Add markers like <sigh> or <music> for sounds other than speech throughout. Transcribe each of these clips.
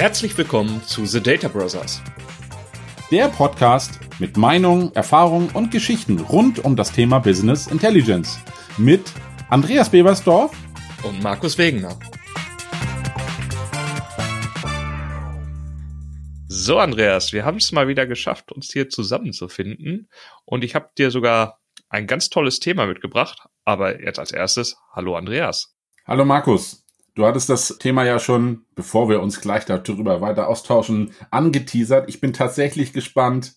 Herzlich willkommen zu The Data Brothers. Der Podcast mit Meinungen, Erfahrungen und Geschichten rund um das Thema Business Intelligence mit Andreas Bebersdorf und Markus Wegener. So, Andreas, wir haben es mal wieder geschafft, uns hier zusammenzufinden. Und ich habe dir sogar ein ganz tolles Thema mitgebracht. Aber jetzt als erstes, hallo Andreas. Hallo Markus. Du hattest das Thema ja schon, bevor wir uns gleich darüber weiter austauschen, angeteasert. Ich bin tatsächlich gespannt,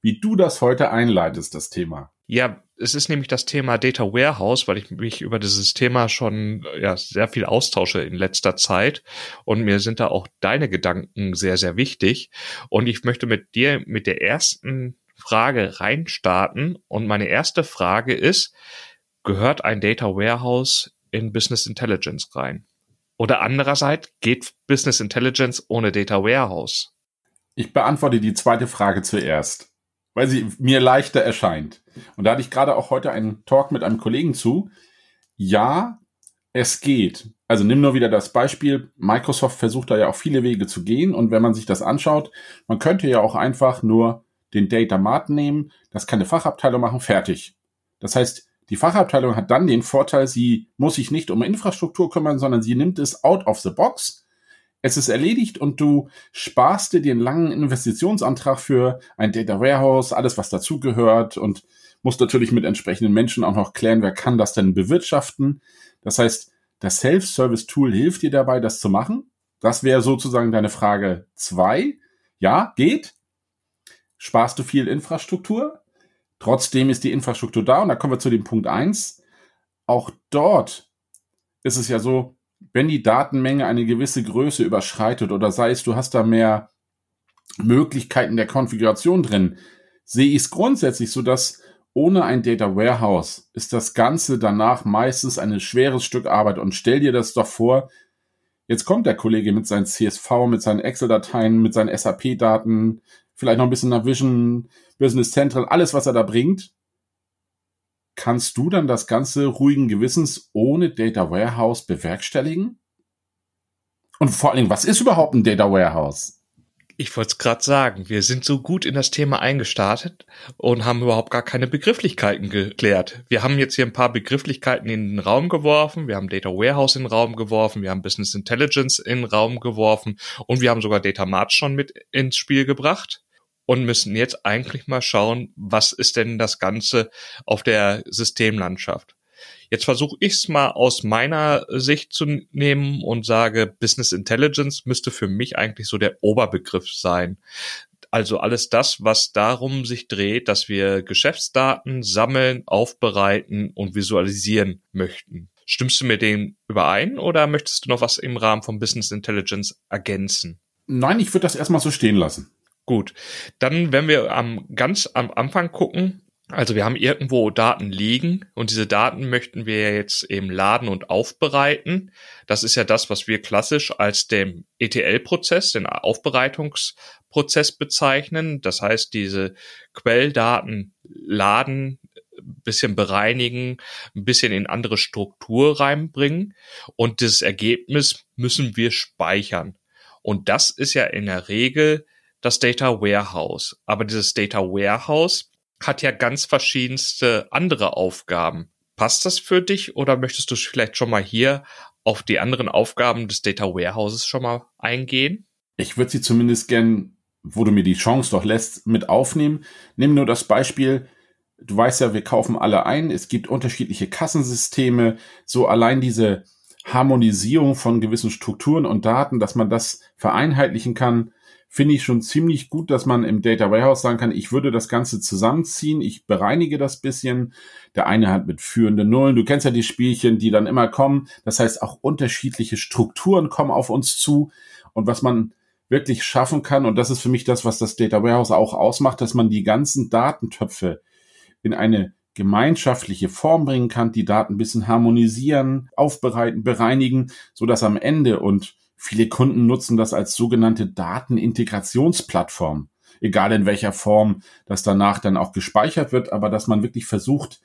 wie du das heute einleitest, das Thema. Ja, es ist nämlich das Thema Data Warehouse, weil ich mich über dieses Thema schon ja, sehr viel austausche in letzter Zeit und mir sind da auch deine Gedanken sehr, sehr wichtig. Und ich möchte mit dir mit der ersten Frage reinstarten. Und meine erste Frage ist, gehört ein Data Warehouse in Business Intelligence rein? Oder andererseits geht Business Intelligence ohne Data Warehouse? Ich beantworte die zweite Frage zuerst, weil sie mir leichter erscheint. Und da hatte ich gerade auch heute einen Talk mit einem Kollegen zu. Ja, es geht. Also nimm nur wieder das Beispiel. Microsoft versucht da ja auch viele Wege zu gehen. Und wenn man sich das anschaut, man könnte ja auch einfach nur den Data Mart nehmen, das kann eine Fachabteilung machen, fertig. Das heißt, die Fachabteilung hat dann den Vorteil, sie muss sich nicht um Infrastruktur kümmern, sondern sie nimmt es out of the box. Es ist erledigt und du sparst dir den langen Investitionsantrag für ein Data Warehouse, alles was dazugehört und musst natürlich mit entsprechenden Menschen auch noch klären, wer kann das denn bewirtschaften. Das heißt, das Self-Service-Tool hilft dir dabei, das zu machen. Das wäre sozusagen deine Frage zwei. Ja, geht. Sparst du viel Infrastruktur? Trotzdem ist die Infrastruktur da und da kommen wir zu dem Punkt eins. Auch dort ist es ja so, wenn die Datenmenge eine gewisse Größe überschreitet oder sei es, du hast da mehr Möglichkeiten der Konfiguration drin, sehe ich es grundsätzlich so, dass ohne ein Data Warehouse ist das Ganze danach meistens ein schweres Stück Arbeit. Und stell dir das doch vor, jetzt kommt der Kollege mit seinen CSV, mit seinen Excel-Dateien, mit seinen SAP-Daten, vielleicht noch ein bisschen Navision, Business Central, alles, was er da bringt, kannst du dann das Ganze ruhigen Gewissens ohne Data Warehouse bewerkstelligen? Und vor allen Dingen, was ist überhaupt ein Data Warehouse? Ich wollte es gerade sagen, wir sind so gut in das Thema eingestartet und haben überhaupt gar keine Begrifflichkeiten geklärt. Wir haben jetzt hier ein paar Begrifflichkeiten in den Raum geworfen, wir haben Data Warehouse in den Raum geworfen, wir haben Business Intelligence in den Raum geworfen und wir haben sogar Data Mart schon mit ins Spiel gebracht und müssen jetzt eigentlich mal schauen, was ist denn das Ganze auf der Systemlandschaft. Jetzt versuche ich es mal aus meiner Sicht zu nehmen und sage, Business Intelligence müsste für mich eigentlich so der Oberbegriff sein. Also alles das, was darum sich dreht, dass wir Geschäftsdaten sammeln, aufbereiten und visualisieren möchten. Stimmst du mir dem überein oder möchtest du noch was im Rahmen von Business Intelligence ergänzen? Nein, ich würde das erstmal so stehen lassen. Gut, dann wenn wir am ganz am Anfang gucken, also wir haben irgendwo Daten liegen und diese Daten möchten wir jetzt eben laden und aufbereiten. Das ist ja das, was wir klassisch als den ETL-Prozess, den Aufbereitungsprozess bezeichnen. Das heißt, diese Quelldaten laden, bisschen bereinigen, ein bisschen in andere Struktur reinbringen und das Ergebnis müssen wir speichern. Und das ist ja in der Regel das Data Warehouse. Aber dieses Data Warehouse hat ja ganz verschiedenste andere Aufgaben. Passt das für dich oder möchtest du vielleicht schon mal hier auf die anderen Aufgaben des Data Warehouses schon mal eingehen? Ich würde sie zumindest gern, wo du mir die Chance doch lässt, mit aufnehmen. Nimm nur das Beispiel, du weißt ja, wir kaufen alle ein, es gibt unterschiedliche Kassensysteme, so allein diese Harmonisierung von gewissen Strukturen und Daten, dass man das vereinheitlichen kann, finde ich schon ziemlich gut, dass man im Data Warehouse sagen kann, ich würde das Ganze zusammenziehen, ich bereinige das bisschen. Der eine hat mit führenden Nullen, du kennst ja die Spielchen, die dann immer kommen. Das heißt, auch unterschiedliche Strukturen kommen auf uns zu. Und was man wirklich schaffen kann, und das ist für mich das, was das Data Warehouse auch ausmacht, dass man die ganzen Datentöpfe in eine gemeinschaftliche Form bringen kann, die Daten ein bisschen harmonisieren, aufbereiten, bereinigen, so dass am Ende und Viele Kunden nutzen das als sogenannte Datenintegrationsplattform. Egal in welcher Form das danach dann auch gespeichert wird, aber dass man wirklich versucht,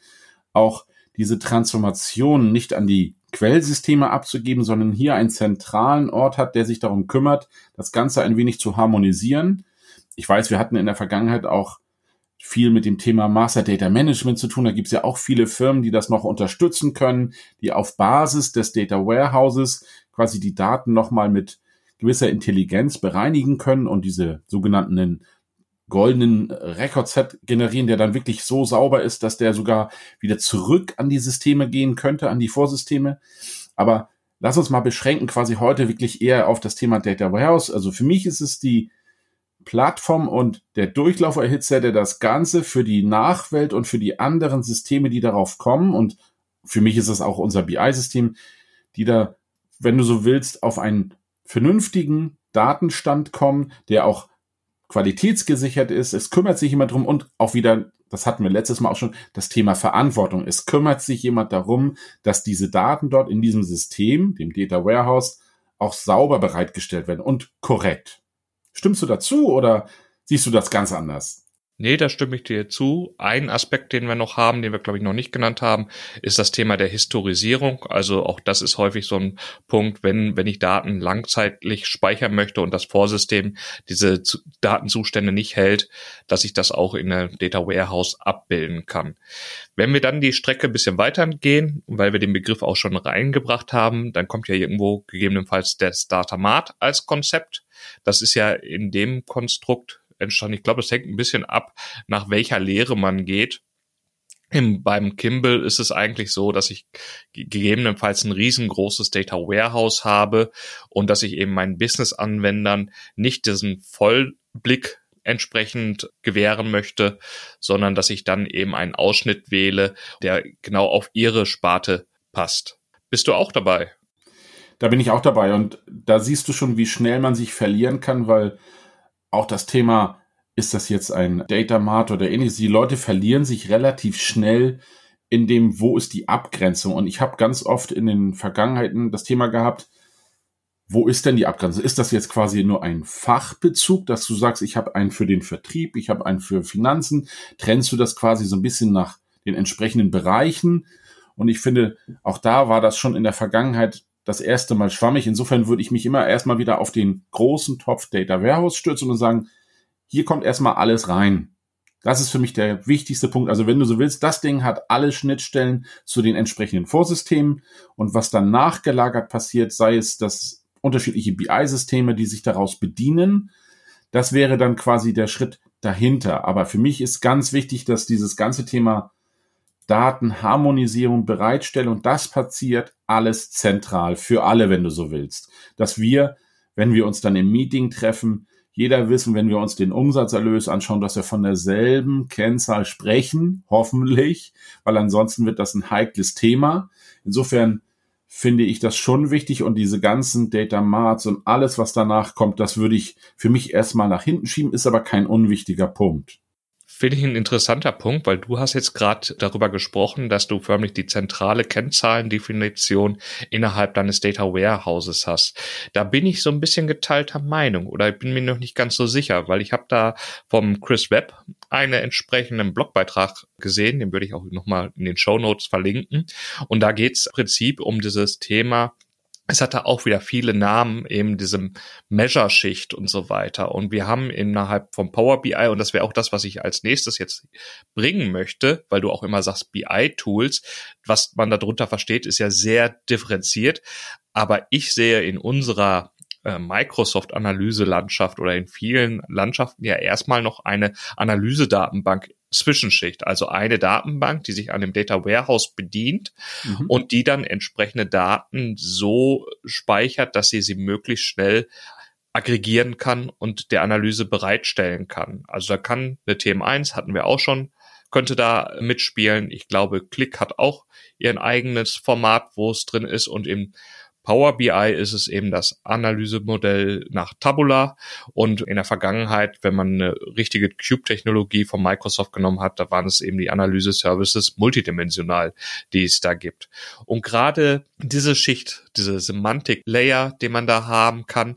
auch diese Transformation nicht an die Quellsysteme abzugeben, sondern hier einen zentralen Ort hat, der sich darum kümmert, das Ganze ein wenig zu harmonisieren. Ich weiß, wir hatten in der Vergangenheit auch viel mit dem Thema Master Data Management zu tun. Da gibt es ja auch viele Firmen, die das noch unterstützen können, die auf Basis des Data Warehouses quasi die Daten nochmal mit gewisser Intelligenz bereinigen können und diese sogenannten goldenen Rekordset generieren, der dann wirklich so sauber ist, dass der sogar wieder zurück an die Systeme gehen könnte, an die Vorsysteme. Aber lass uns mal beschränken, quasi heute wirklich eher auf das Thema Data Warehouse. Also für mich ist es die Plattform und der Durchlauferhitzer, der das Ganze für die Nachwelt und für die anderen Systeme, die darauf kommen, und für mich ist es auch unser BI-System, die da, wenn du so willst, auf einen vernünftigen Datenstand kommen, der auch qualitätsgesichert ist. Es kümmert sich jemand drum und auch wieder, das hatten wir letztes Mal auch schon, das Thema Verantwortung. Es kümmert sich jemand darum, dass diese Daten dort in diesem System, dem Data Warehouse, auch sauber bereitgestellt werden und korrekt. Stimmst du dazu oder siehst du das ganz anders? Nee, da stimme ich dir zu. Ein Aspekt, den wir noch haben, den wir, glaube ich, noch nicht genannt haben, ist das Thema der Historisierung. Also auch das ist häufig so ein Punkt, wenn, wenn ich Daten langzeitlich speichern möchte und das Vorsystem diese Datenzustände nicht hält, dass ich das auch in der Data Warehouse abbilden kann. Wenn wir dann die Strecke ein bisschen weitergehen, weil wir den Begriff auch schon reingebracht haben, dann kommt ja irgendwo gegebenenfalls das Datamat als Konzept. Das ist ja in dem Konstrukt entstanden. Ich glaube, es hängt ein bisschen ab, nach welcher Lehre man geht. Im, beim Kimball ist es eigentlich so, dass ich gegebenenfalls ein riesengroßes Data Warehouse habe und dass ich eben meinen Business-Anwendern nicht diesen Vollblick entsprechend gewähren möchte, sondern dass ich dann eben einen Ausschnitt wähle, der genau auf ihre Sparte passt. Bist du auch dabei? Da bin ich auch dabei und da siehst du schon, wie schnell man sich verlieren kann, weil auch das Thema, ist das jetzt ein Data Mart oder ähnliches, die Leute verlieren sich relativ schnell in dem, wo ist die Abgrenzung. Und ich habe ganz oft in den Vergangenheiten das Thema gehabt, wo ist denn die Abgrenzung? Ist das jetzt quasi nur ein Fachbezug, dass du sagst, ich habe einen für den Vertrieb, ich habe einen für Finanzen? Trennst du das quasi so ein bisschen nach den entsprechenden Bereichen? Und ich finde, auch da war das schon in der Vergangenheit das erste Mal schwammig. Insofern würde ich mich immer erstmal wieder auf den großen Topf Data Warehouse stürzen und sagen, hier kommt erstmal alles rein. Das ist für mich der wichtigste Punkt. Also wenn du so willst, das Ding hat alle Schnittstellen zu den entsprechenden Vorsystemen und was dann nachgelagert passiert, sei es das unterschiedliche BI-Systeme, die sich daraus bedienen, das wäre dann quasi der Schritt dahinter. Aber für mich ist ganz wichtig, dass dieses ganze Thema Datenharmonisierung bereitstelle und das passiert alles zentral für alle, wenn du so willst. Dass wir, wenn wir uns dann im Meeting treffen, jeder wissen, wenn wir uns den Umsatzerlös anschauen, dass wir von derselben Kennzahl sprechen, hoffentlich, weil ansonsten wird das ein heikles Thema. Insofern finde ich das schon wichtig und diese ganzen Data Marts und alles, was danach kommt, das würde ich für mich erstmal nach hinten schieben, ist aber kein unwichtiger Punkt. Finde ich ein interessanter Punkt, weil du hast jetzt gerade darüber gesprochen, dass du förmlich die zentrale Kennzahlendefinition innerhalb deines Data Warehouses hast. Da bin ich so ein bisschen geteilter Meinung oder ich bin mir noch nicht ganz so sicher, weil ich habe da vom Chris Webb einen entsprechenden Blogbeitrag gesehen, den würde ich auch nochmal in den Show Notes verlinken. Und da geht es im Prinzip um dieses Thema es hatte auch wieder viele Namen, eben diesem Measure-Schicht und so weiter. Und wir haben innerhalb vom Power BI, und das wäre auch das, was ich als nächstes jetzt bringen möchte, weil du auch immer sagst BI-Tools, was man darunter versteht, ist ja sehr differenziert. Aber ich sehe in unserer Microsoft-Analyse-Landschaft oder in vielen Landschaften ja erstmal noch eine Analysedatenbank Zwischenschicht, also eine Datenbank, die sich an dem Data Warehouse bedient mhm. und die dann entsprechende Daten so speichert, dass sie sie möglichst schnell aggregieren kann und der Analyse bereitstellen kann. Also da kann eine TM1, hatten wir auch schon, könnte da mitspielen. Ich glaube, Click hat auch ihren eigenes Format, wo es drin ist und im Power BI ist es eben das Analysemodell nach Tabula und in der Vergangenheit, wenn man eine richtige Cube-Technologie von Microsoft genommen hat, da waren es eben die Analyse-Services multidimensional, die es da gibt. Und gerade diese Schicht, diese Semantik-Layer, den man da haben kann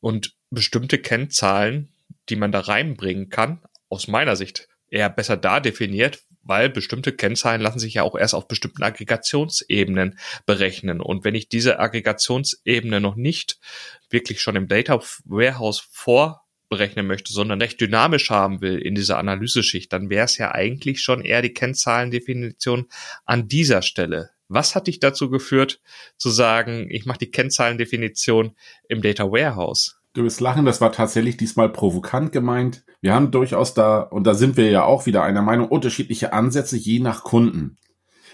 und bestimmte Kennzahlen, die man da reinbringen kann, aus meiner Sicht eher besser da definiert, weil bestimmte Kennzahlen lassen sich ja auch erst auf bestimmten Aggregationsebenen berechnen. Und wenn ich diese Aggregationsebene noch nicht wirklich schon im Data Warehouse vorberechnen möchte, sondern recht dynamisch haben will in dieser Analyseschicht, dann wäre es ja eigentlich schon eher die Kennzahlendefinition an dieser Stelle. Was hat dich dazu geführt, zu sagen, ich mache die Kennzahlendefinition im Data Warehouse? Du wirst lachen, das war tatsächlich diesmal provokant gemeint. Wir haben durchaus da, und da sind wir ja auch wieder einer Meinung, unterschiedliche Ansätze je nach Kunden.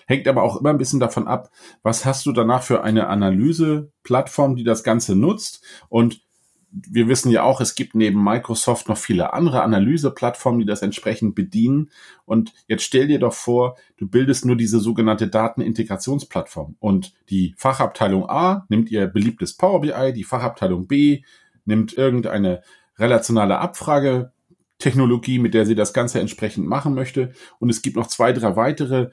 Hängt aber auch immer ein bisschen davon ab, was hast du danach für eine Analyseplattform, die das Ganze nutzt. Und wir wissen ja auch, es gibt neben Microsoft noch viele andere Analyseplattformen, die das entsprechend bedienen. Und jetzt stell dir doch vor, du bildest nur diese sogenannte Datenintegrationsplattform. Und die Fachabteilung A nimmt ihr beliebtes Power BI, die Fachabteilung B nimmt irgendeine relationale Abfragetechnologie, mit der sie das Ganze entsprechend machen möchte. Und es gibt noch zwei, drei weitere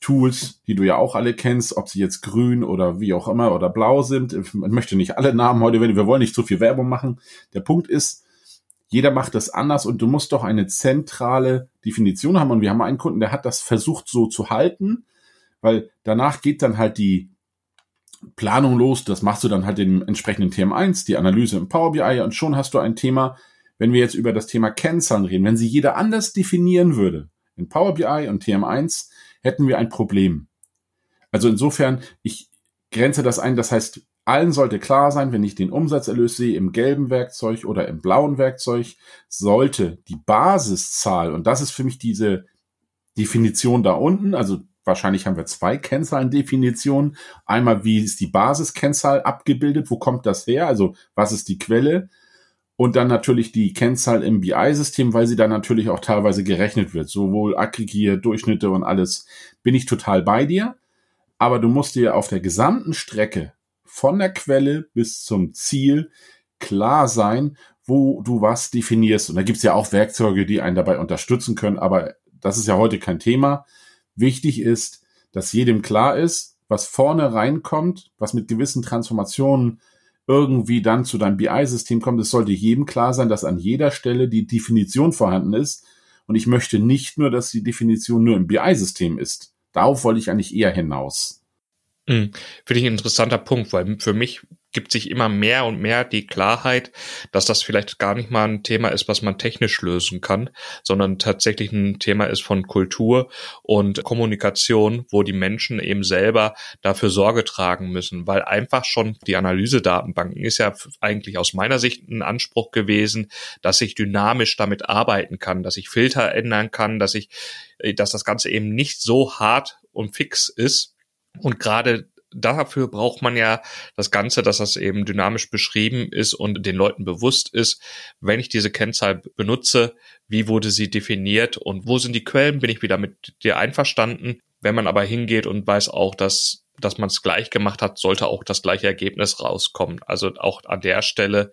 Tools, die du ja auch alle kennst, ob sie jetzt grün oder wie auch immer oder blau sind. Man möchte nicht alle Namen heute, wir wollen nicht zu viel Werbung machen. Der Punkt ist, jeder macht das anders und du musst doch eine zentrale Definition haben. Und wir haben einen Kunden, der hat das versucht so zu halten, weil danach geht dann halt die Planung los. Das machst du dann halt im entsprechenden TM1, die Analyse im Power BI und schon hast du ein Thema, wenn wir jetzt über das Thema Kennzahlen reden, wenn sie jeder anders definieren würde, in Power BI und TM1, hätten wir ein Problem. Also insofern, ich grenze das ein, das heißt, allen sollte klar sein, wenn ich den Umsatzerlös sehe im gelben Werkzeug oder im blauen Werkzeug, sollte die Basiszahl, und das ist für mich diese Definition da unten, also wahrscheinlich haben wir zwei Kennzahlendefinitionen. Einmal, wie ist die Basiskennzahl abgebildet? Wo kommt das her? Also, was ist die Quelle? Und dann natürlich die Kennzahl im BI-System, weil sie dann natürlich auch teilweise gerechnet wird. Sowohl aggregiert, Durchschnitte und alles. Bin ich total bei dir. Aber du musst dir auf der gesamten Strecke von der Quelle bis zum Ziel klar sein, wo du was definierst. Und da gibt's ja auch Werkzeuge, die einen dabei unterstützen können. Aber das ist ja heute kein Thema. Wichtig ist, dass jedem klar ist, was vorne reinkommt, was mit gewissen Transformationen irgendwie dann zu deinem BI-System kommt. Es sollte jedem klar sein, dass an jeder Stelle die Definition vorhanden ist. Und ich möchte nicht nur, dass die Definition nur im BI-System ist. Darauf wollte ich eigentlich eher hinaus. Mhm. Finde ich ein interessanter Punkt, weil für mich gibt sich immer mehr und mehr die Klarheit, dass das vielleicht gar nicht mal ein Thema ist, was man technisch lösen kann, sondern tatsächlich ein Thema ist von Kultur und Kommunikation, wo die Menschen eben selber dafür Sorge tragen müssen, weil einfach schon die Analysedatenbanken ist ja eigentlich aus meiner Sicht ein Anspruch gewesen, dass ich dynamisch damit arbeiten kann, dass ich Filter ändern kann, dass ich, dass das Ganze eben nicht so hart und fix ist, und gerade dafür braucht man ja das Ganze, dass das eben dynamisch beschrieben ist und den Leuten bewusst ist, wenn ich diese Kennzahl benutze, wie wurde sie definiert und wo sind die Quellen, bin ich wieder mit dir einverstanden. Wenn man aber hingeht und weiß auch, dass dass man es gleich gemacht hat, sollte auch das gleiche Ergebnis rauskommen. Also auch an der Stelle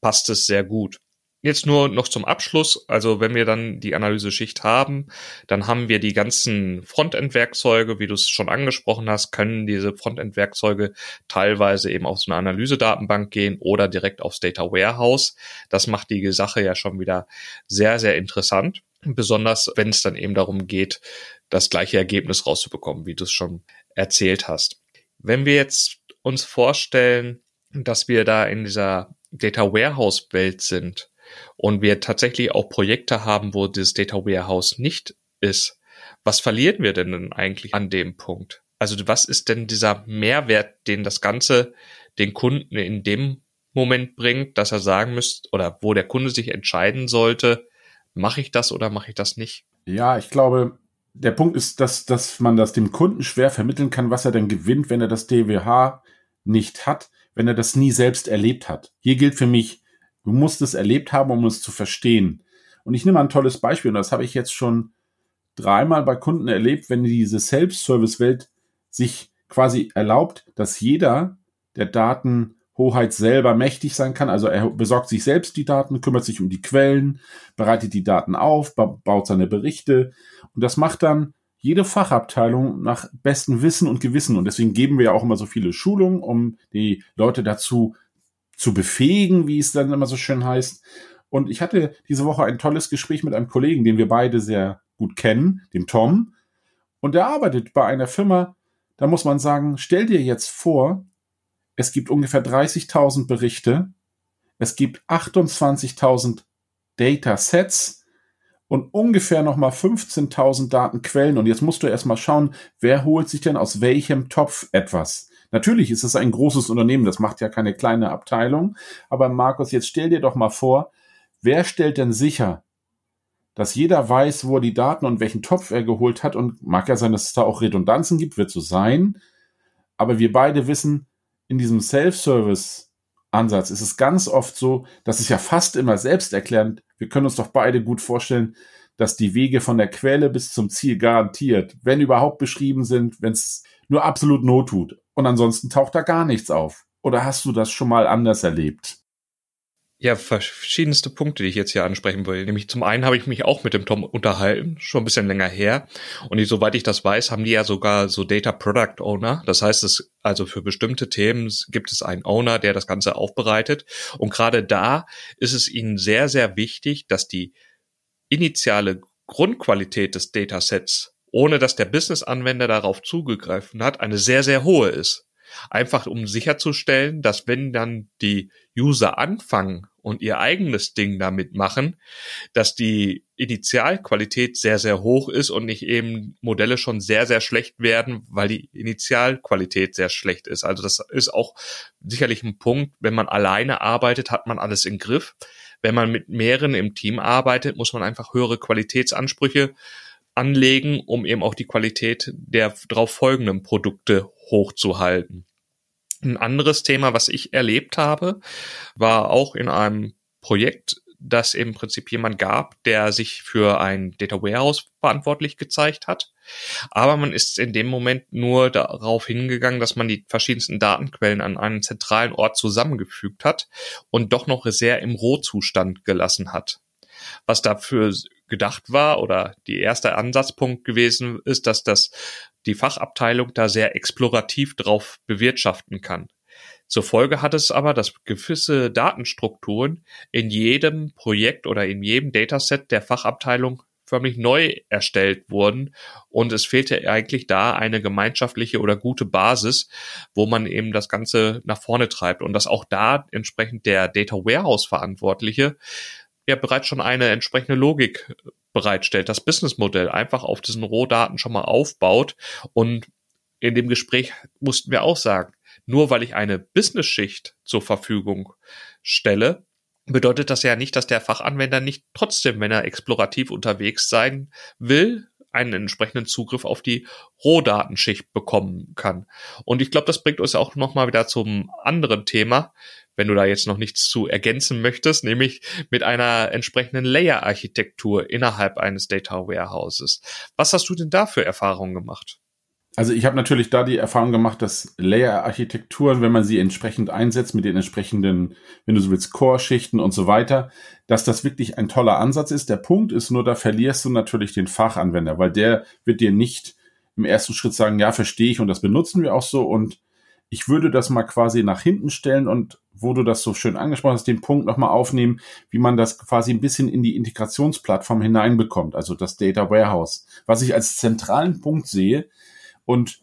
passt es sehr gut. Jetzt nur noch zum Abschluss. Also wenn wir dann die Analyseschicht haben, dann haben wir die ganzen Frontend-Werkzeuge, wie du es schon angesprochen hast, können diese Frontend-Werkzeuge teilweise eben auf so eine Analysedatenbank gehen oder direkt aufs Data Warehouse. Das macht die Sache ja schon wieder sehr, sehr interessant. Besonders wenn es dann eben darum geht, das gleiche Ergebnis rauszubekommen, wie du es schon erzählt hast. Wenn wir jetzt uns vorstellen, dass wir da in dieser Data Warehouse Welt sind, und wir tatsächlich auch Projekte haben, wo das Data Warehouse nicht ist, was verlieren wir denn eigentlich an dem Punkt? Also was ist denn dieser Mehrwert, den das Ganze den Kunden in dem Moment bringt, dass er sagen müsste oder wo der Kunde sich entscheiden sollte, mache ich das oder mache ich das nicht? Ja, ich glaube, der Punkt ist, dass, dass man das dem Kunden schwer vermitteln kann, was er denn gewinnt, wenn er das DWH nicht hat, wenn er das nie selbst erlebt hat. Hier gilt für mich, Du musst es erlebt haben, um es zu verstehen. Und ich nehme ein tolles Beispiel, und das habe ich jetzt schon dreimal bei Kunden erlebt, wenn diese Self-Service-Welt sich quasi erlaubt, dass jeder der Datenhoheit selber mächtig sein kann. Also er besorgt sich selbst die Daten, kümmert sich um die Quellen, bereitet die Daten auf, baut seine Berichte. Und das macht dann jede Fachabteilung nach bestem Wissen und Gewissen. Und deswegen geben wir ja auch immer so viele Schulungen, um die Leute dazu zu befähigen, wie es dann immer so schön heißt. Und ich hatte diese Woche ein tolles Gespräch mit einem Kollegen, den wir beide sehr gut kennen, dem Tom. Und der arbeitet bei einer Firma, da muss man sagen, stell dir jetzt vor, es gibt ungefähr 30.000 Berichte, es gibt 28.000 Datasets und ungefähr nochmal 15.000 Datenquellen. Und jetzt musst du erstmal schauen, wer holt sich denn aus welchem Topf etwas. Natürlich ist es ein großes Unternehmen, das macht ja keine kleine Abteilung. Aber Markus, jetzt stell dir doch mal vor, wer stellt denn sicher, dass jeder weiß, wo er die Daten und welchen Topf er geholt hat? Und mag ja sein, dass es da auch Redundanzen gibt, wird so sein. Aber wir beide wissen, in diesem Self-Service-Ansatz ist es ganz oft so, dass es ja fast immer selbsterklärend. Wir können uns doch beide gut vorstellen, dass die Wege von der Quelle bis zum Ziel garantiert, wenn überhaupt beschrieben sind, wenn es nur absolut Not tut. Und ansonsten taucht da gar nichts auf. Oder hast du das schon mal anders erlebt? Ja, verschiedenste Punkte, die ich jetzt hier ansprechen will. Nämlich zum einen habe ich mich auch mit dem Tom unterhalten, schon ein bisschen länger her. Und ich, soweit ich das weiß, haben die ja sogar so Data Product Owner. Das heißt, es also für bestimmte Themen gibt es einen Owner, der das Ganze aufbereitet. Und gerade da ist es ihnen sehr, sehr wichtig, dass die initiale Grundqualität des Datasets, ohne dass der Business-Anwender darauf zugegriffen hat, eine sehr, sehr hohe ist. Einfach um sicherzustellen, dass wenn dann die User anfangen und ihr eigenes Ding damit machen, dass die Initialqualität sehr, sehr hoch ist und nicht eben Modelle schon sehr, sehr schlecht werden, weil die Initialqualität sehr schlecht ist. Also das ist auch sicherlich ein Punkt, wenn man alleine arbeitet, hat man alles im Griff. Wenn man mit mehreren im Team arbeitet, muss man einfach höhere Qualitätsansprüche anlegen, um eben auch die Qualität der darauf folgenden Produkte hochzuhalten. Ein anderes Thema, was ich erlebt habe, war auch in einem Projekt, das im Prinzip jemand gab, der sich für ein Data Warehouse verantwortlich gezeigt hat. Aber man ist in dem Moment nur darauf hingegangen, dass man die verschiedensten Datenquellen an einen zentralen Ort zusammengefügt hat und doch noch sehr im Rohzustand gelassen hat. Was dafür gedacht war oder die erste Ansatzpunkt gewesen ist, dass das die Fachabteilung da sehr explorativ drauf bewirtschaften kann. Zur Folge hat es aber, dass gewisse Datenstrukturen in jedem Projekt oder in jedem Dataset der Fachabteilung förmlich neu erstellt wurden und es fehlte eigentlich da eine gemeinschaftliche oder gute Basis, wo man eben das Ganze nach vorne treibt und dass auch da entsprechend der Data Warehouse Verantwortliche ja bereits schon eine entsprechende Logik bereitstellt, das Businessmodell einfach auf diesen Rohdaten schon mal aufbaut. Und in dem Gespräch mussten wir auch sagen, nur weil ich eine Business-Schicht zur Verfügung stelle, bedeutet das ja nicht, dass der Fachanwender nicht trotzdem, wenn er explorativ unterwegs sein will, einen entsprechenden Zugriff auf die Rohdatenschicht bekommen kann. Und ich glaube, das bringt uns auch nochmal wieder zum anderen Thema, wenn du da jetzt noch nichts zu ergänzen möchtest, nämlich mit einer entsprechenden Layer-Architektur innerhalb eines Data Warehouses. Was hast du denn da für Erfahrungen gemacht? Also ich habe natürlich da die Erfahrung gemacht, dass Layer-Architekturen, wenn man sie entsprechend einsetzt mit den entsprechenden, wenn du so willst, Core-Schichten und so weiter, dass das wirklich ein toller Ansatz ist. Der Punkt ist nur, da verlierst du natürlich den Fachanwender, weil der wird dir nicht im ersten Schritt sagen, ja, verstehe ich und das benutzen wir auch so und ich würde das mal quasi nach hinten stellen und wo du das so schön angesprochen hast, den Punkt nochmal aufnehmen, wie man das quasi ein bisschen in die Integrationsplattform hineinbekommt, also das Data Warehouse, was ich als zentralen Punkt sehe. Und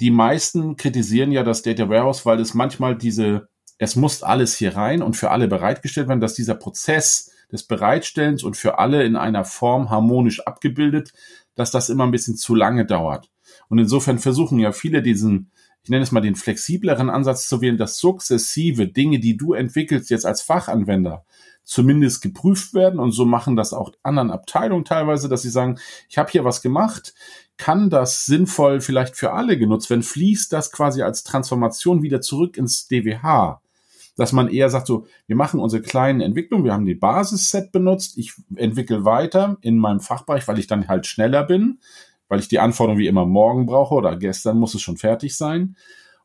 die meisten kritisieren ja das Data Warehouse, weil es manchmal diese, es muss alles hier rein und für alle bereitgestellt werden, dass dieser Prozess des Bereitstellens und für alle in einer Form harmonisch abgebildet, dass das immer ein bisschen zu lange dauert. Und insofern versuchen ja viele diesen ich nenne es mal den flexibleren Ansatz zu wählen, dass sukzessive Dinge, die du entwickelst jetzt als Fachanwender, zumindest geprüft werden und so machen das auch anderen Abteilungen teilweise, dass sie sagen, ich habe hier was gemacht, kann das sinnvoll vielleicht für alle genutzt werden, fließt das quasi als Transformation wieder zurück ins DWH, dass man eher sagt so, wir machen unsere kleinen Entwicklungen, wir haben die Basisset benutzt, ich entwickle weiter in meinem Fachbereich, weil ich dann halt schneller bin, weil ich die Anforderung wie immer morgen brauche oder gestern muss es schon fertig sein.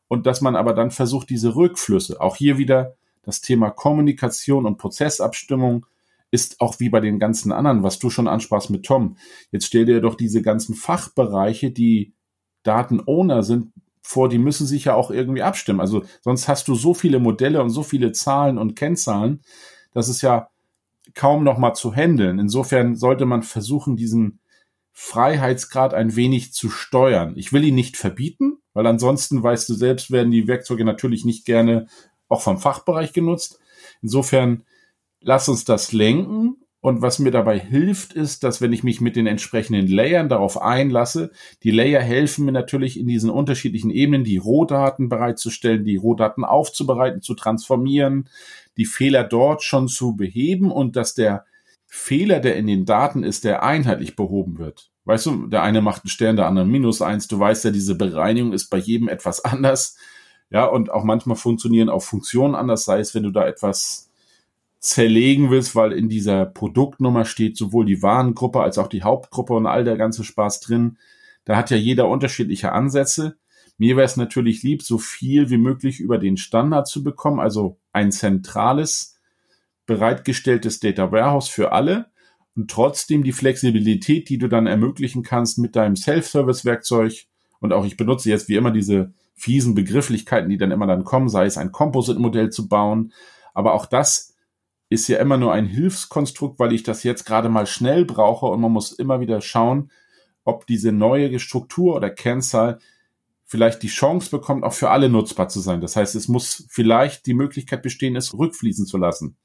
Und dass man aber dann versucht, diese Rückflüsse, auch hier wieder das Thema Kommunikation und Prozessabstimmung ist auch wie bei den ganzen anderen, was du schon ansprachst mit Tom. Jetzt stell dir doch diese ganzen Fachbereiche, die Datenowner sind, vor, die müssen sich ja auch irgendwie abstimmen. Also sonst hast du so viele Modelle und so viele Zahlen und Kennzahlen, dass es ja kaum noch mal zu handeln. Insofern sollte man versuchen, diesen Freiheitsgrad ein wenig zu steuern. Ich will ihn nicht verbieten, weil ansonsten, weißt du selbst, werden die Werkzeuge natürlich nicht gerne auch vom Fachbereich genutzt. Insofern lass uns das lenken. Und was mir dabei hilft, ist, dass wenn ich mich mit den entsprechenden Layern darauf einlasse, die Layer helfen mir natürlich in diesen unterschiedlichen Ebenen, die Rohdaten bereitzustellen, die Rohdaten aufzubereiten, zu transformieren, die Fehler dort schon zu beheben und dass der Fehler, der in den Daten ist, der einheitlich behoben wird. Weißt du, der eine macht einen Stern, der andere minus eins. Du weißt ja, diese Bereinigung ist bei jedem etwas <laughs> anders. Ja, und auch manchmal funktionieren auch Funktionen anders, sei es, wenn du da etwas zerlegen willst, weil in dieser Produktnummer steht sowohl die Warengruppe als auch die Hauptgruppe und all der ganze Spaß drin. Da hat ja jeder unterschiedliche Ansätze. Mir wäre es natürlich lieb, so viel wie möglich über den Standard zu bekommen, also ein zentrales, bereitgestelltes Data Warehouse für alle und trotzdem die Flexibilität, die du dann ermöglichen kannst mit deinem Self-Service-Werkzeug. Und auch ich benutze jetzt wie immer diese fiesen Begrifflichkeiten, die dann immer dann kommen, sei es ein Composite-Modell zu bauen. Aber auch das ist ja immer nur ein Hilfskonstrukt, weil ich das jetzt gerade mal schnell brauche und man muss immer wieder schauen, ob diese neue Struktur oder Kennzahl vielleicht die Chance bekommt, auch für alle nutzbar zu sein. Das heißt, es muss vielleicht die Möglichkeit bestehen, es rückfließen zu lassen.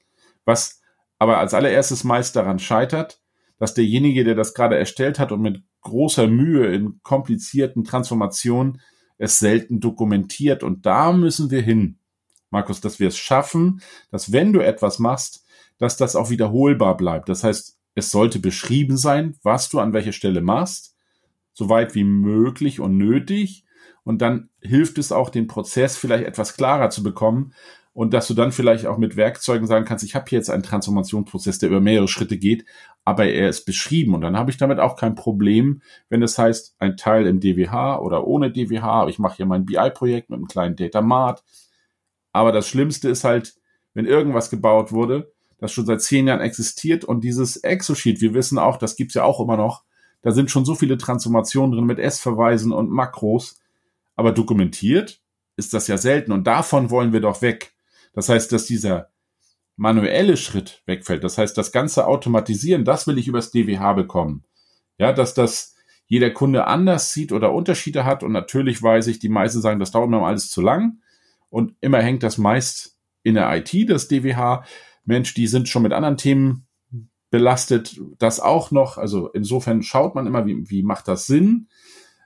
Was aber als allererstes meist daran scheitert, dass derjenige, der das gerade erstellt hat und mit großer Mühe in komplizierten Transformationen es selten dokumentiert. Und da müssen wir hin. Markus, dass wir es schaffen, dass wenn du etwas machst, dass das auch wiederholbar bleibt. Das heißt, es sollte beschrieben sein, was du an welcher Stelle machst, so weit wie möglich und nötig. Und dann hilft es auch, den Prozess vielleicht etwas klarer zu bekommen und dass du dann vielleicht auch mit Werkzeugen sagen kannst, ich habe hier jetzt einen Transformationsprozess, der über mehrere Schritte geht, aber er ist beschrieben und dann habe ich damit auch kein Problem, wenn es heißt, ein Teil im DWH oder ohne DWH, ich mache hier mein BI-Projekt mit einem kleinen Data Mart, aber das Schlimmste ist halt, wenn irgendwas gebaut wurde, das schon seit zehn Jahren existiert und dieses Exosheet, wir wissen auch, das gibt's ja auch immer noch, da sind schon so viele Transformationen drin mit S-Verweisen und Makros, aber dokumentiert ist das ja selten und davon wollen wir doch weg. Das heißt, dass dieser manuelle Schritt wegfällt. Das heißt, das ganze Automatisieren, das will ich übers DWH bekommen. Ja, dass das jeder Kunde anders sieht oder Unterschiede hat und natürlich weiß ich, die meisten sagen, das dauert mir alles zu lang. Und immer hängt das meist in der IT, das DWH. Mensch, die sind schon mit anderen Themen belastet. Das auch noch. Also insofern schaut man immer, wie, wie macht das Sinn.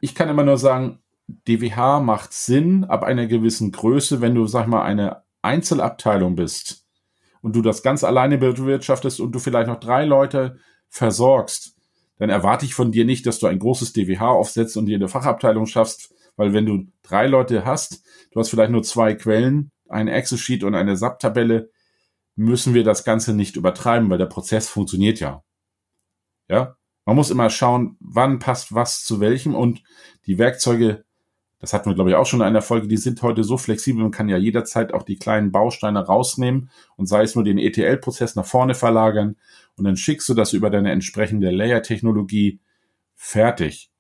Ich kann immer nur sagen, DWH macht Sinn ab einer gewissen Größe, wenn du, sag mal, eine Einzelabteilung bist und du das ganz alleine bewirtschaftest und du vielleicht noch drei Leute versorgst, dann erwarte ich von dir nicht, dass du ein großes DWH aufsetzt und dir eine Fachabteilung schaffst, weil wenn du drei Leute hast, du hast vielleicht nur zwei Quellen, ein Excel-Sheet und eine SAP-Tabelle, müssen wir das Ganze nicht übertreiben, weil der Prozess funktioniert ja. Ja, man muss immer schauen, wann passt was zu welchem und die Werkzeuge, das hatten wir glaube ich auch schon in einer Folge, die sind heute so flexibel, man kann ja jederzeit auch die kleinen Bausteine rausnehmen und sei es nur den ETL-Prozess nach vorne verlagern und dann schickst du das über deine entsprechende Layer-Technologie fertig.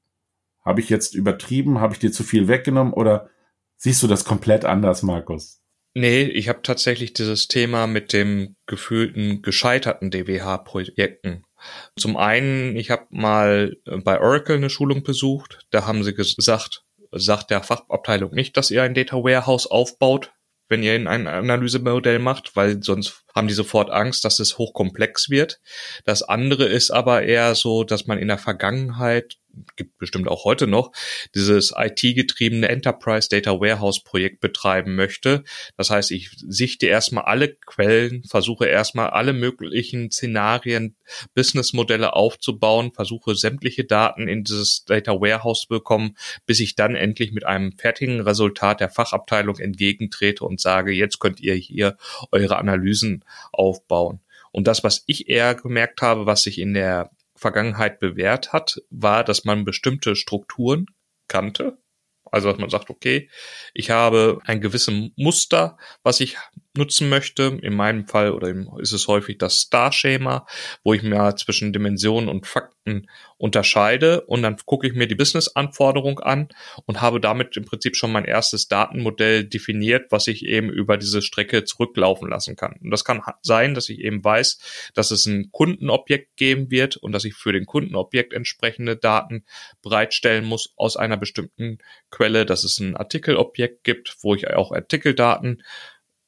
Habe ich jetzt übertrieben? Habe ich dir zu viel weggenommen? Oder siehst du das komplett anders, Markus? Nee, ich habe tatsächlich dieses Thema mit dem gefühlten gescheiterten DWH-Projekten. Zum einen, ich habe mal bei Oracle eine Schulung besucht. Da haben sie gesagt, sagt der Fachabteilung nicht, dass ihr ein Data Warehouse aufbaut, wenn ihr in ein Analysemodell macht, weil sonst haben die sofort Angst, dass es hochkomplex wird. Das andere ist aber eher so, dass man in der Vergangenheit gibt bestimmt auch heute noch, dieses IT-getriebene Enterprise Data Warehouse Projekt betreiben möchte. Das heißt, ich sichte erstmal alle Quellen, versuche erstmal alle möglichen Szenarien, Businessmodelle aufzubauen, versuche sämtliche Daten in dieses Data Warehouse zu bekommen, bis ich dann endlich mit einem fertigen Resultat der Fachabteilung entgegentrete und sage, jetzt könnt ihr hier eure Analysen aufbauen. Und das, was ich eher gemerkt habe, was sich in der Vergangenheit bewährt hat, war, dass man bestimmte Strukturen kannte. Also, dass man sagt, okay, ich habe ein gewisses Muster, was ich nutzen möchte. In meinem Fall oder ist es häufig das Star-Schema, wo ich mir zwischen Dimensionen und Fakten unterscheide und dann gucke ich mir die Business-Anforderung an und habe damit im Prinzip schon mein erstes Datenmodell definiert, was ich eben über diese Strecke zurücklaufen lassen kann. Und das kann sein, dass ich eben weiß, dass es ein Kundenobjekt geben wird und dass ich für den Kundenobjekt entsprechende Daten bereitstellen muss aus einer bestimmten Quelle, dass es ein Artikelobjekt gibt, wo ich auch Artikeldaten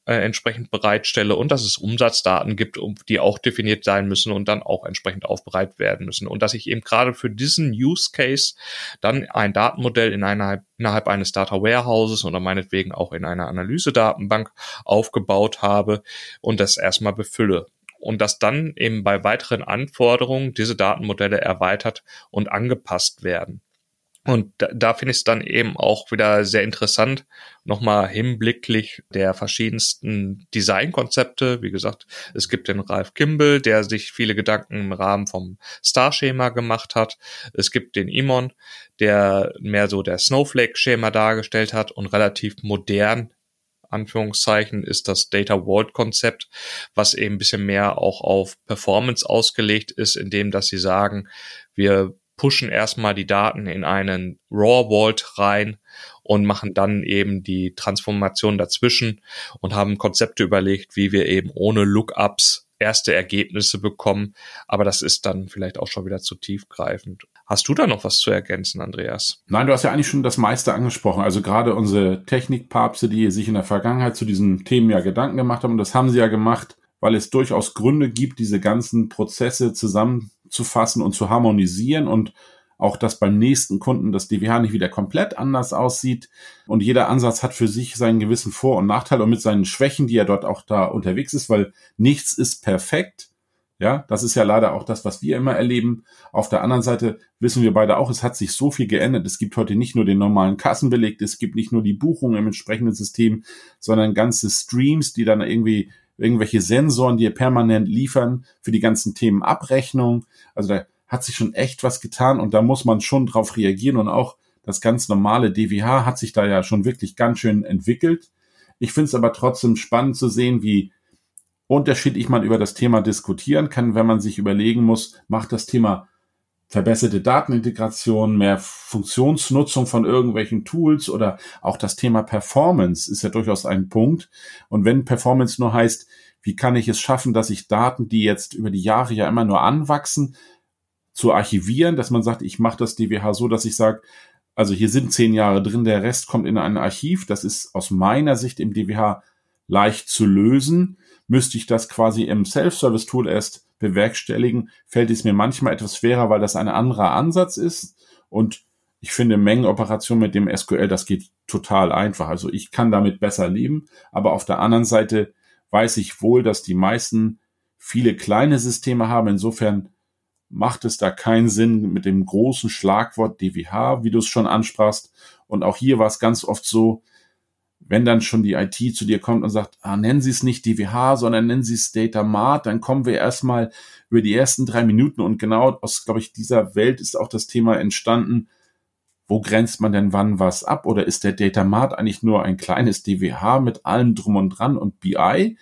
äh, entsprechend bereitstelle und dass es Umsatzdaten gibt, um, die auch definiert sein müssen und dann auch entsprechend aufbereitet werden müssen. Und dass ich eben gerade für diesen Use Case dann ein Datenmodell in einer, innerhalb eines Data Warehouses oder meinetwegen auch in einer Analysedatenbank aufgebaut habe und das erstmal befülle und dass dann eben bei weiteren Anforderungen diese Datenmodelle erweitert und angepasst werden. Und da, da finde ich es dann eben auch wieder sehr interessant, nochmal hinblicklich der verschiedensten Designkonzepte. Wie gesagt, es gibt den Ralph Kimball, der sich viele Gedanken im Rahmen vom Star-Schema gemacht hat. Es gibt den Imon, der mehr so der Snowflake-Schema dargestellt hat und relativ modern Anführungszeichen ist das Data Vault Konzept, was eben ein bisschen mehr auch auf Performance ausgelegt ist, indem dass sie sagen, wir pushen erstmal die Daten in einen Raw Vault rein und machen dann eben die Transformation dazwischen und haben Konzepte überlegt, wie wir eben ohne Lookups erste Ergebnisse bekommen. Aber das ist dann vielleicht auch schon wieder zu tiefgreifend. Hast du da noch was zu ergänzen, Andreas? Nein, du hast ja eigentlich schon das meiste angesprochen. Also gerade unsere Technikpapste, die sich in der Vergangenheit zu diesen Themen ja Gedanken gemacht haben, und das haben sie ja gemacht, weil es durchaus Gründe gibt, diese ganzen Prozesse zusammenzufassen und zu harmonisieren und auch, dass beim nächsten Kunden das DWH nicht wieder komplett anders aussieht. Und jeder Ansatz hat für sich seinen gewissen Vor- und Nachteil und mit seinen Schwächen, die er dort auch da unterwegs ist, weil nichts ist perfekt. Ja, das ist ja leider auch das, was wir immer erleben. Auf der anderen Seite wissen wir beide auch, es hat sich so viel geändert. Es gibt heute nicht nur den normalen Kassenbeleg, es gibt nicht nur die Buchung im entsprechenden System, sondern ganze Streams, die dann irgendwie irgendwelche Sensoren, die permanent liefern für die ganzen Themen Abrechnung. Also da hat sich schon echt was getan und da muss man schon drauf reagieren und auch das ganz normale DWH hat sich da ja schon wirklich ganz schön entwickelt. Ich finde es aber trotzdem spannend zu sehen, wie unterschiedlich man über das Thema diskutieren kann, wenn man sich überlegen muss, macht das Thema verbesserte Datenintegration, mehr Funktionsnutzung von irgendwelchen Tools oder auch das Thema Performance ist ja durchaus ein Punkt. Und wenn Performance nur heißt, wie kann ich es schaffen, dass ich Daten, die jetzt über die Jahre ja immer nur anwachsen, zu archivieren, dass man sagt, ich mache das DWH so, dass ich sage, also hier sind zehn Jahre drin, der Rest kommt in ein Archiv. Das ist aus meiner Sicht im DWH leicht zu lösen. Müsste ich das quasi im Self-Service-Tool erst bewerkstelligen, fällt es mir manchmal etwas schwerer, weil das ein anderer Ansatz ist. Und ich finde Mengenoperationen mit dem SQL, das geht total einfach. Also ich kann damit besser leben. Aber auf der anderen Seite weiß ich wohl, dass die meisten viele kleine Systeme haben. Insofern macht es da keinen Sinn mit dem großen Schlagwort DWH, wie du es schon ansprachst. Und auch hier war es ganz oft so, wenn dann schon die IT zu dir kommt und sagt, ah, nennen Sie es nicht DWH, sondern nennen Sie es Data Mart, dann kommen wir erstmal über die ersten drei Minuten und genau aus, glaube ich, dieser Welt ist auch das Thema entstanden, wo grenzt man denn wann was ab? Oder ist der Data Mart eigentlich nur ein kleines DWH mit allem drum und dran und BI?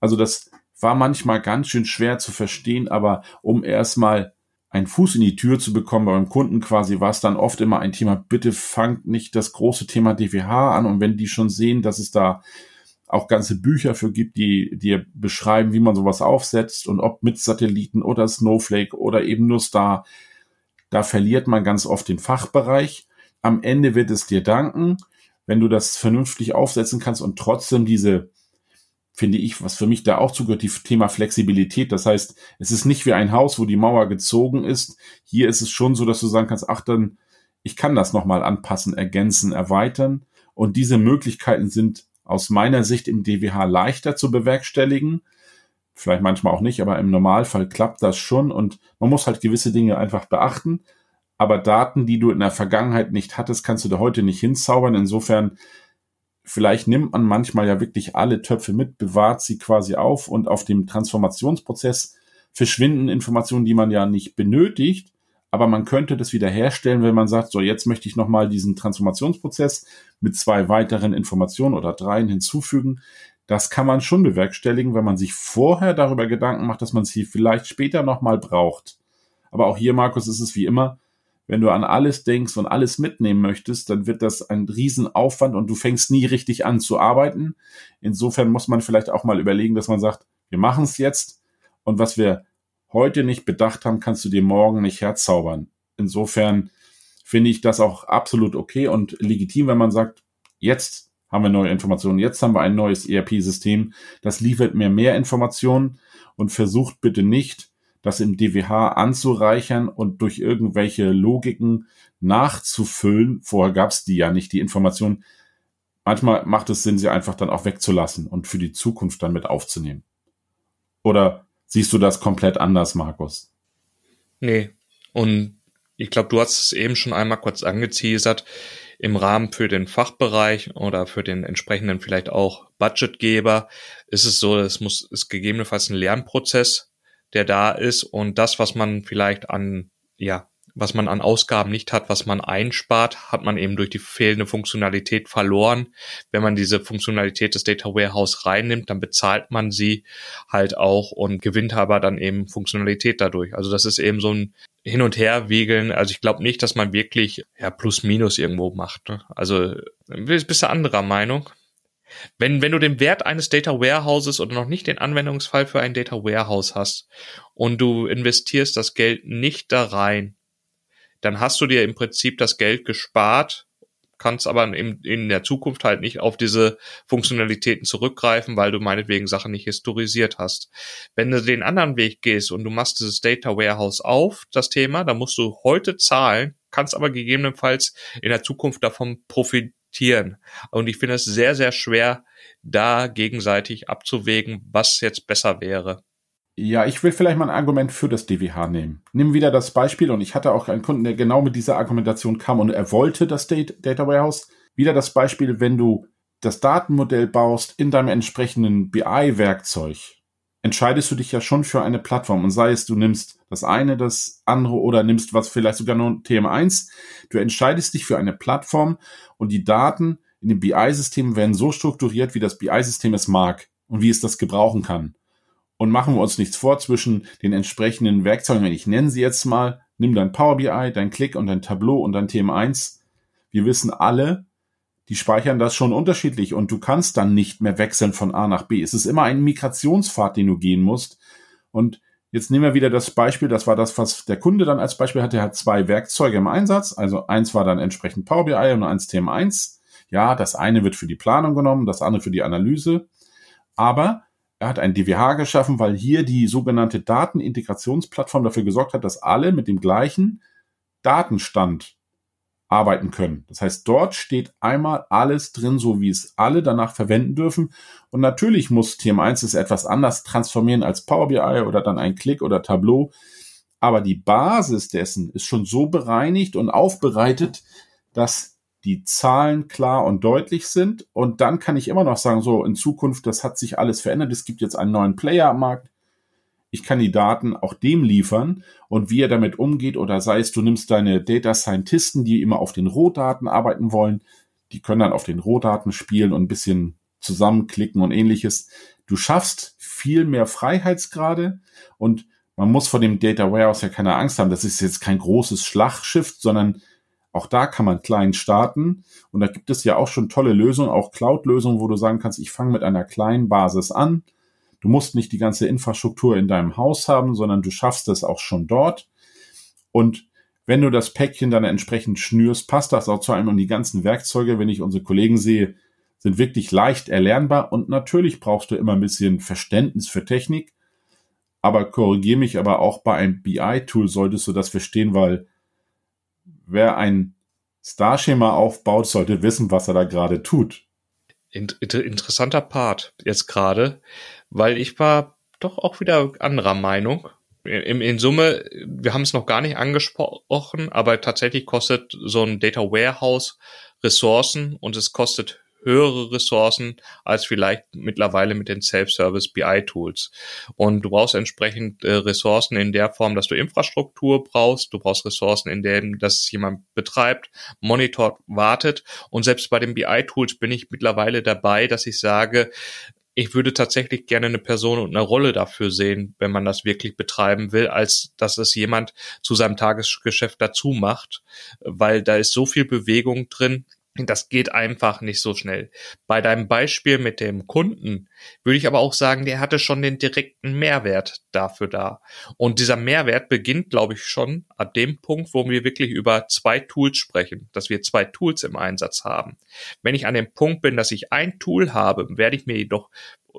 Also das war manchmal ganz schön schwer zu verstehen, aber um erstmal einen Fuß in die Tür zu bekommen beim Kunden quasi, war es dann oft immer ein Thema, bitte fangt nicht das große Thema DWH an und wenn die schon sehen, dass es da auch ganze Bücher für gibt, die dir beschreiben, wie man sowas aufsetzt und ob mit Satelliten oder Snowflake oder eben nur Star, da verliert man ganz oft den Fachbereich. Am Ende wird es dir danken, wenn du das vernünftig aufsetzen kannst und trotzdem diese finde ich, was für mich da auch zugehört, die Thema Flexibilität. Das heißt, es ist nicht wie ein Haus, wo die Mauer gezogen ist. Hier ist es schon so, dass du sagen kannst, ach, dann, ich kann das nochmal anpassen, ergänzen, erweitern. Und diese Möglichkeiten sind aus meiner Sicht im DWH leichter zu bewerkstelligen. Vielleicht manchmal auch nicht, aber im Normalfall klappt das schon und man muss halt gewisse Dinge einfach beachten. Aber Daten, die du in der Vergangenheit nicht hattest, kannst du da heute nicht hinzaubern. Insofern vielleicht nimmt man manchmal ja wirklich alle Töpfe mit, bewahrt sie quasi auf und auf dem Transformationsprozess verschwinden Informationen, die man ja nicht benötigt, aber man könnte das wieder herstellen, wenn man sagt, so jetzt möchte ich nochmal diesen Transformationsprozess mit zwei weiteren Informationen oder dreien hinzufügen. Das kann man schon bewerkstelligen, wenn man sich vorher darüber Gedanken macht, dass man sie vielleicht später nochmal braucht. Aber auch hier, Markus, ist es wie immer, wenn du an alles denkst und alles mitnehmen möchtest, dann wird das ein Riesenaufwand und du fängst nie richtig an zu arbeiten. Insofern muss man vielleicht auch mal überlegen, dass man sagt, wir machen es jetzt und was wir heute nicht bedacht haben, kannst du dir morgen nicht herzaubern. Insofern finde ich das auch absolut okay und legitim, wenn man sagt, jetzt haben wir neue Informationen, jetzt haben wir ein neues ERP-System, das liefert mir mehr Informationen und versucht bitte nicht, das im DWH anzureichern und durch irgendwelche Logiken nachzufüllen. Vorher gab es die ja nicht, die Informationen. Manchmal macht es Sinn, sie einfach dann auch wegzulassen und für die Zukunft dann mit aufzunehmen. Oder siehst du das komplett anders, Markus? Nee. Und ich glaube, du hast es eben schon einmal kurz angeteasert im Rahmen für den Fachbereich oder für den entsprechenden vielleicht auch Budgetgeber ist es so, es muss, ist gegebenenfalls ein Lernprozess, der da ist und das, was man vielleicht an, ja, was man an Ausgaben nicht hat, was man einspart, hat man eben durch die fehlende Funktionalität verloren. Wenn man diese Funktionalität des Data Warehouse reinnimmt, dann bezahlt man sie halt auch und gewinnt aber dann eben Funktionalität dadurch. Also das ist eben so ein Hin- und Herwiegeln. Also ich glaube nicht, dass man wirklich ja plus minus irgendwo macht. Ne? Also bist du anderer Meinung? Wenn, wenn du den Wert eines Data Warehouses oder noch nicht den Anwendungsfall für ein Data Warehouse hast und du investierst das Geld nicht da rein, dann hast du dir im Prinzip das Geld gespart, kannst aber in, in der Zukunft halt nicht auf diese Funktionalitäten zurückgreifen, weil du meinetwegen Sachen nicht historisiert hast. Wenn du den anderen Weg gehst und du machst dieses Data Warehouse auf, das Thema, dann musst du heute zahlen, kannst aber gegebenenfalls in der Zukunft davon profitieren. Und ich finde es sehr, sehr schwer, da gegenseitig abzuwägen, was jetzt besser wäre. Ja, ich will vielleicht mal ein Argument für das DWH nehmen. Nimm wieder das Beispiel und ich hatte auch einen Kunden, der genau mit dieser Argumentation kam und er wollte das Data Warehouse. Wieder das Beispiel, wenn du das Datenmodell baust in deinem entsprechenden BI-Werkzeug, entscheidest du dich ja schon für eine Plattform und sei es, du nimmst das eine, das andere oder nimmst was vielleicht sogar nur TM1. Du entscheidest dich für eine Plattform und die Daten in dem BI-System werden so strukturiert, wie das BI-System es mag und wie es das gebrauchen kann. Und machen wir uns nichts vor zwischen den entsprechenden Werkzeugen, ich nenne sie jetzt mal, nimm dein Power BI, dein Click und dein Tableau und dein TM1. Wir wissen alle, die speichern das schon unterschiedlich und du kannst dann nicht mehr wechseln von A nach B. Es ist immer ein Migrationspfad, den du gehen musst. Und jetzt nehmen wir wieder das Beispiel, das war das, was der Kunde dann als Beispiel hatte. Er hat zwei Werkzeuge im Einsatz. Also eins war dann entsprechend Power BI und eins TM1. Ja, das eine wird für die Planung genommen, das andere für die Analyse. Aber er hat ein DWH geschaffen, weil hier die sogenannte Datenintegrationsplattform dafür gesorgt hat, dass alle mit dem gleichen Datenstand arbeiten können. Das heißt, dort steht einmal alles drin, so wie es alle danach verwenden dürfen. Und natürlich muss TM1 es etwas anders transformieren als Power BI oder dann ein Click oder Tableau. Aber die Basis dessen ist schon so bereinigt und aufbereitet, dass die Zahlen klar und deutlich sind. Und dann kann ich immer noch sagen, so in Zukunft, das hat sich alles verändert. Es gibt jetzt einen neuen Player am Markt. Ich kann die Daten auch dem liefern und wie er damit umgeht oder sei es, du nimmst deine Data Scientisten, die immer auf den Rohdaten arbeiten wollen, die können dann auf den Rohdaten spielen und ein bisschen zusammenklicken und ähnliches. Du schaffst viel mehr Freiheitsgrade und man muss vor dem Data Warehouse ja keine Angst haben. Das ist jetzt kein großes Schlachtschiff, sondern auch da kann man klein starten und da gibt es ja auch schon tolle Lösungen, auch Cloud-Lösungen, wo du sagen kannst, ich fange mit einer kleinen Basis an. Du musst nicht die ganze Infrastruktur in deinem Haus haben, sondern du schaffst es auch schon dort. Und wenn du das Päckchen dann entsprechend schnürst, passt das auch zu einem und die ganzen Werkzeuge, wenn ich unsere Kollegen sehe, sind wirklich leicht erlernbar und natürlich brauchst du immer ein bisschen Verständnis für Technik. Aber korrigiere mich aber auch bei einem BI-Tool solltest du das verstehen, weil wer ein Starschema aufbaut, sollte wissen, was er da gerade tut. Interessanter Part jetzt gerade, weil ich war doch auch wieder anderer Meinung. In, in Summe, wir haben es noch gar nicht angesprochen, aber tatsächlich kostet so ein Data Warehouse Ressourcen und es kostet höhere Ressourcen als vielleicht mittlerweile mit den Self-Service BI-Tools. Und du brauchst entsprechend äh, Ressourcen in der Form, dass du Infrastruktur brauchst, du brauchst Ressourcen in dem, dass es jemand betreibt, monitort, wartet. Und selbst bei den BI-Tools bin ich mittlerweile dabei, dass ich sage, ich würde tatsächlich gerne eine Person und eine Rolle dafür sehen, wenn man das wirklich betreiben will, als dass es jemand zu seinem Tagesgeschäft dazu macht, weil da ist so viel Bewegung drin. Das geht einfach nicht so schnell. Bei deinem Beispiel mit dem Kunden würde ich aber auch sagen, der hatte schon den direkten Mehrwert dafür da. Und dieser Mehrwert beginnt, glaube ich, schon ab dem Punkt, wo wir wirklich über zwei Tools sprechen, dass wir zwei Tools im Einsatz haben. Wenn ich an dem Punkt bin, dass ich ein Tool habe, werde ich mir jedoch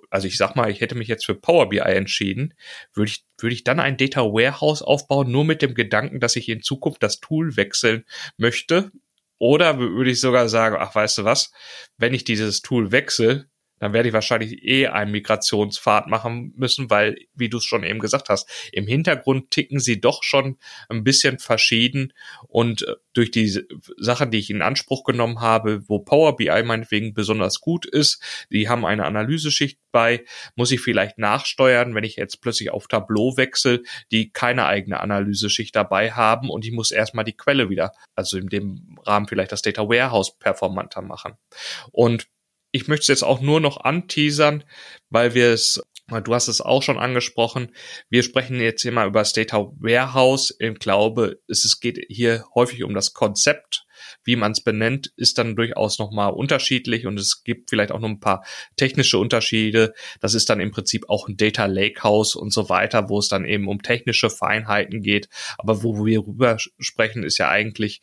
also ich sag mal, ich hätte mich jetzt für Power BI entschieden, würde ich, würde ich dann ein Data Warehouse aufbauen, nur mit dem Gedanken, dass ich in Zukunft das Tool wechseln möchte, oder würde ich sogar sagen, ach, weißt du was, wenn ich dieses Tool wechsle, dann werde ich wahrscheinlich eh einen Migrationspfad machen müssen, weil, wie du es schon eben gesagt hast, im Hintergrund ticken sie doch schon ein bisschen verschieden und äh, durch die Sachen, die ich in Anspruch genommen habe, wo Power BI meinetwegen besonders gut ist, die haben eine Analyseschicht bei, muss ich vielleicht nachsteuern, wenn ich jetzt plötzlich auf Tableau wechsle, die keine eigene Analyseschicht dabei haben und ich muss erstmal die Quelle wieder, also in dem Rahmen vielleicht das Data Warehouse performanter machen. Und ich möchte es jetzt auch nur noch anteasern, weil wir es, du hast es auch schon angesprochen, wir sprechen jetzt hier mal über das Data Warehouse. Ich glaube, es geht hier häufig um das Konzept. Wie man es benennt, ist dann durchaus nochmal unterschiedlich und es gibt vielleicht auch noch ein paar technische Unterschiede. Das ist dann im Prinzip auch ein Data Lakehouse und so weiter, wo es dann eben um technische Feinheiten geht. Aber wo wir rüber sprechen, ist ja eigentlich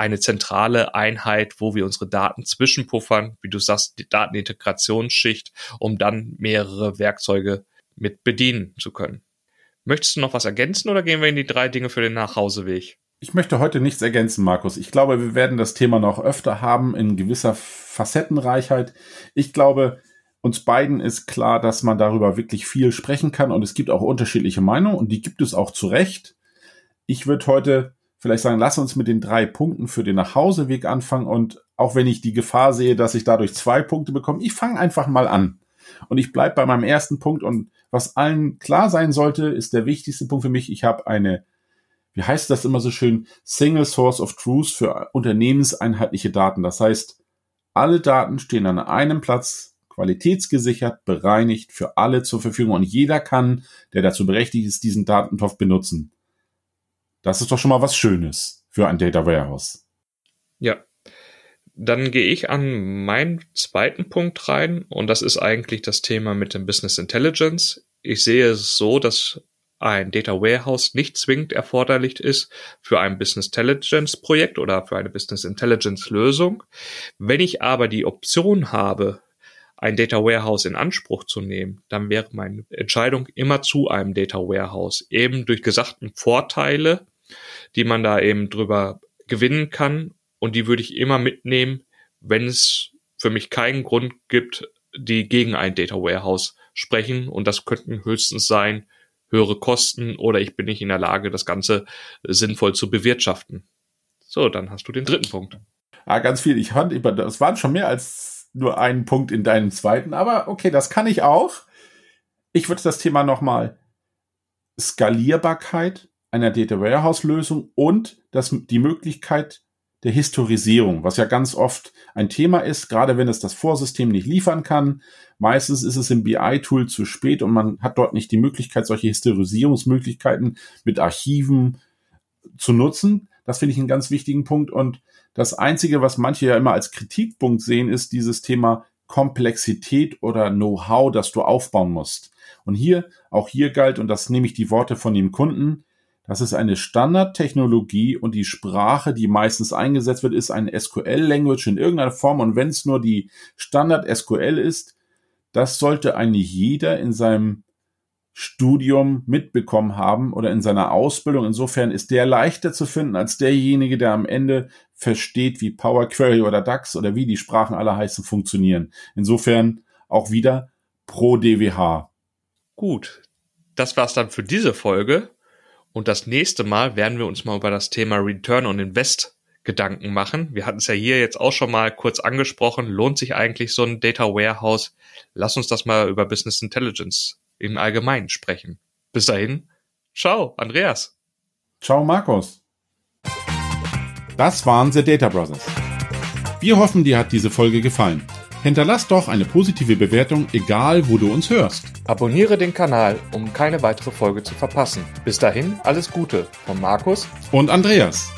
eine zentrale Einheit, wo wir unsere Daten zwischenpuffern, wie du sagst, die Datenintegrationsschicht, um dann mehrere Werkzeuge mit bedienen zu können. Möchtest du noch was ergänzen oder gehen wir in die drei Dinge für den Nachhauseweg? Ich möchte heute nichts ergänzen, Markus. Ich glaube, wir werden das Thema noch öfter haben in gewisser Facettenreichheit. Ich glaube, uns beiden ist klar, dass man darüber wirklich viel sprechen kann und es gibt auch unterschiedliche Meinungen und die gibt es auch zu Recht. Ich würde heute vielleicht sagen, lass uns mit den drei Punkten für den Nachhauseweg anfangen und auch wenn ich die Gefahr sehe, dass ich dadurch zwei Punkte bekomme, ich fange einfach mal an. Und ich bleibe bei meinem ersten Punkt und was allen klar sein sollte, ist der wichtigste Punkt für mich. Ich habe eine, wie heißt das immer so schön, Single Source of Truth für unternehmenseinheitliche Daten. Das heißt, alle Daten stehen an einem Platz, qualitätsgesichert, bereinigt, für alle zur Verfügung und jeder kann, der dazu berechtigt ist, diesen Datentopf benutzen. Das ist doch schon mal was Schönes für ein Data Warehouse. Ja. Dann gehe ich an meinen zweiten Punkt rein und das ist eigentlich das Thema mit dem Business Intelligence. Ich sehe es so, dass ein Data Warehouse nicht zwingend erforderlich ist für ein Business Intelligence Projekt oder für eine Business Intelligence Lösung. Wenn ich aber die Option habe, ein Data Warehouse in Anspruch zu nehmen, dann wäre meine Entscheidung immer zu einem Data Warehouse, eben durch gesagten Vorteile, die man da eben drüber gewinnen kann. Und die würde ich immer mitnehmen, wenn es für mich keinen Grund gibt, die gegen ein Data Warehouse sprechen. Und das könnten höchstens sein, höhere Kosten oder ich bin nicht in der Lage, das Ganze sinnvoll zu bewirtschaften. So, dann hast du den dritten Punkt. Ah, ganz viel. Ich fand, das waren schon mehr als nur einen Punkt in deinem zweiten, aber okay, das kann ich auch. Ich würde das Thema nochmal Skalierbarkeit einer Data Warehouse Lösung und das, die Möglichkeit der Historisierung, was ja ganz oft ein Thema ist, gerade wenn es das Vorsystem nicht liefern kann. Meistens ist es im BI-Tool zu spät und man hat dort nicht die Möglichkeit, solche Historisierungsmöglichkeiten mit Archiven zu nutzen. Das finde ich einen ganz wichtigen Punkt. Und das Einzige, was manche ja immer als Kritikpunkt sehen, ist dieses Thema Komplexität oder Know-how, das du aufbauen musst. Und hier, auch hier galt, und das nehme ich die Worte von dem Kunden, das ist eine Standardtechnologie und die Sprache, die meistens eingesetzt wird, ist eine SQL-Language in irgendeiner Form. Und wenn es nur die Standard-SQL ist, das sollte eigentlich jeder in seinem Studium mitbekommen haben oder in seiner Ausbildung. Insofern ist der leichter zu finden als derjenige, der am Ende versteht, wie Power Query oder DAX oder wie die Sprachen alle heißen funktionieren. Insofern auch wieder pro DWH. Gut, das war's dann für diese Folge. Und das nächste Mal werden wir uns mal über das Thema Return on Invest Gedanken machen. Wir hatten es ja hier jetzt auch schon mal kurz angesprochen. Lohnt sich eigentlich so ein Data Warehouse? Lass uns das mal über Business Intelligence im Allgemeinen sprechen. Bis dahin, ciao, Andreas. Ciao, Markus. Das waren The Data Brothers. Wir hoffen, dir hat diese Folge gefallen. Hinterlass doch eine positive Bewertung, egal wo du uns hörst. Abonniere den Kanal, um keine weitere Folge zu verpassen. Bis dahin, alles Gute von Markus und Andreas.